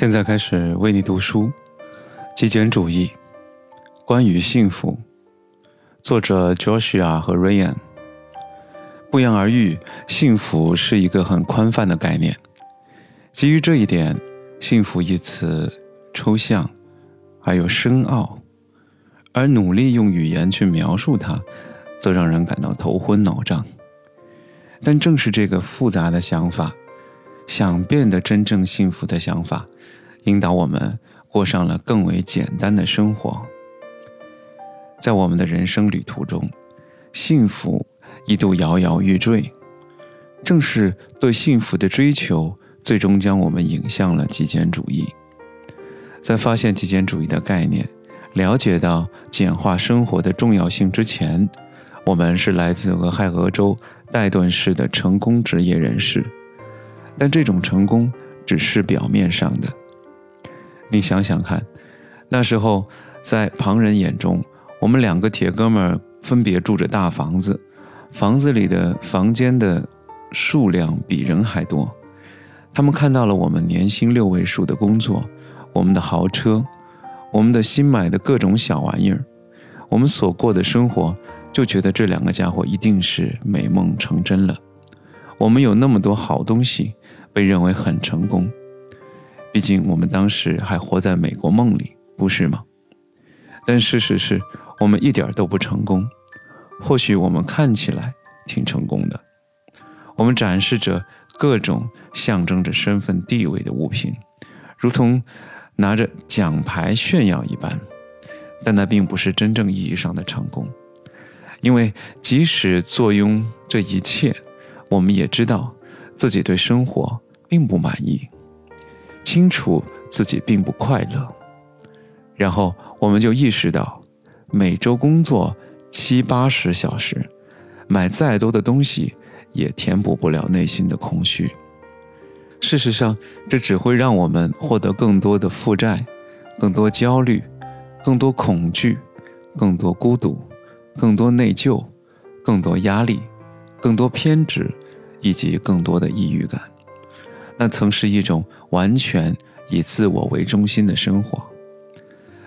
现在开始为你读书。极简主义，关于幸福，作者 Joshua 和 Ryan。不言而喻，幸福是一个很宽泛的概念。基于这一点，幸福一词抽象，还有深奥，而努力用语言去描述它，则让人感到头昏脑胀。但正是这个复杂的想法。想变得真正幸福的想法，引导我们过上了更为简单的生活。在我们的人生旅途中，幸福一度摇摇欲坠。正是对幸福的追求，最终将我们引向了极简主义。在发现极简主义的概念，了解到简化生活的重要性之前，我们是来自俄亥俄州戴顿市的成功职业人士。但这种成功只是表面上的。你想想看，那时候在旁人眼中，我们两个铁哥们儿分别住着大房子，房子里的房间的数量比人还多。他们看到了我们年薪六位数的工作，我们的豪车，我们的新买的各种小玩意儿，我们所过的生活，就觉得这两个家伙一定是美梦成真了。我们有那么多好东西。被认为很成功，毕竟我们当时还活在美国梦里，不是吗？但事实是我们一点都不成功。或许我们看起来挺成功的，我们展示着各种象征着身份地位的物品，如同拿着奖牌炫耀一般。但那并不是真正意义上的成功，因为即使坐拥这一切，我们也知道。自己对生活并不满意，清楚自己并不快乐，然后我们就意识到，每周工作七八十小时，买再多的东西也填补不了内心的空虚。事实上，这只会让我们获得更多的负债，更多焦虑，更多恐惧，更多孤独，更多内疚，更多压力，更多偏执。以及更多的抑郁感，那曾是一种完全以自我为中心的生活。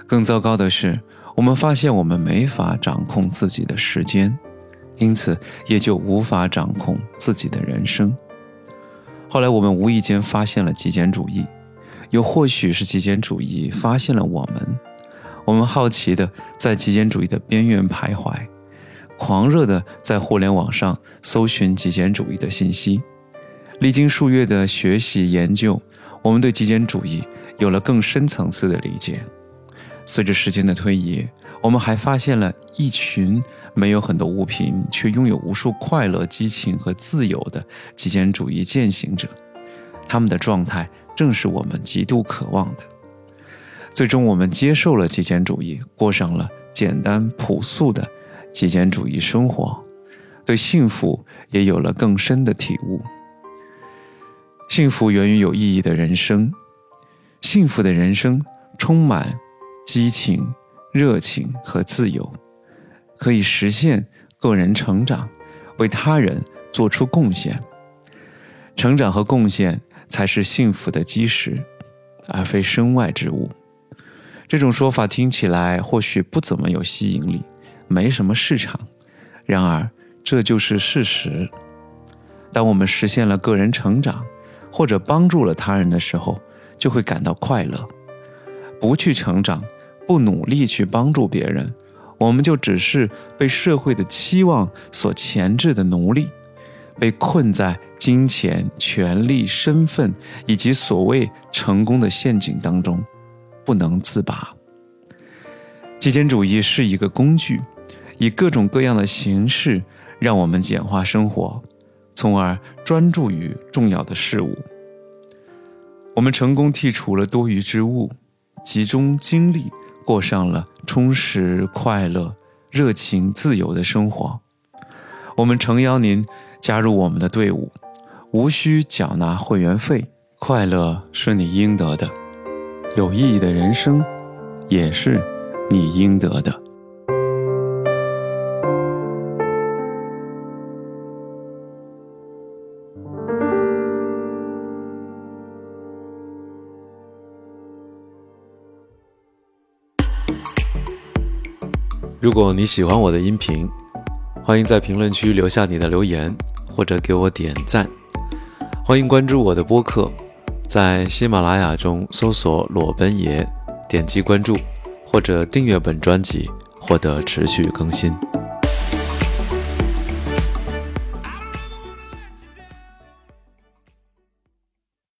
更糟糕的是，我们发现我们没法掌控自己的时间，因此也就无法掌控自己的人生。后来，我们无意间发现了极简主义，又或许是极简主义发现了我们。我们好奇的在极简主义的边缘徘徊。狂热的在互联网上搜寻极简主义的信息，历经数月的学习研究，我们对极简主义有了更深层次的理解。随着时间的推移，我们还发现了一群没有很多物品却拥有无数快乐、激情和自由的极简主义践行者，他们的状态正是我们极度渴望的。最终，我们接受了极简主义，过上了简单朴素的。极简主义生活，对幸福也有了更深的体悟。幸福源于有意义的人生，幸福的人生充满激情、热情和自由，可以实现个人成长，为他人做出贡献。成长和贡献才是幸福的基石，而非身外之物。这种说法听起来或许不怎么有吸引力。没什么市场，然而这就是事实。当我们实现了个人成长，或者帮助了他人的时候，就会感到快乐。不去成长，不努力去帮助别人，我们就只是被社会的期望所钳制的奴隶，被困在金钱、权力、身份以及所谓成功的陷阱当中，不能自拔。极简主义是一个工具。以各种各样的形式，让我们简化生活，从而专注于重要的事物。我们成功剔除了多余之物，集中精力过上了充实、快乐、热情、自由的生活。我们诚邀您加入我们的队伍，无需缴纳会员费，快乐是你应得的，有意义的人生也是你应得的。如果你喜欢我的音频，欢迎在评论区留下你的留言，或者给我点赞。欢迎关注我的播客，在喜马拉雅中搜索“裸奔爷”，点击关注或者订阅本专辑，获得持续更新。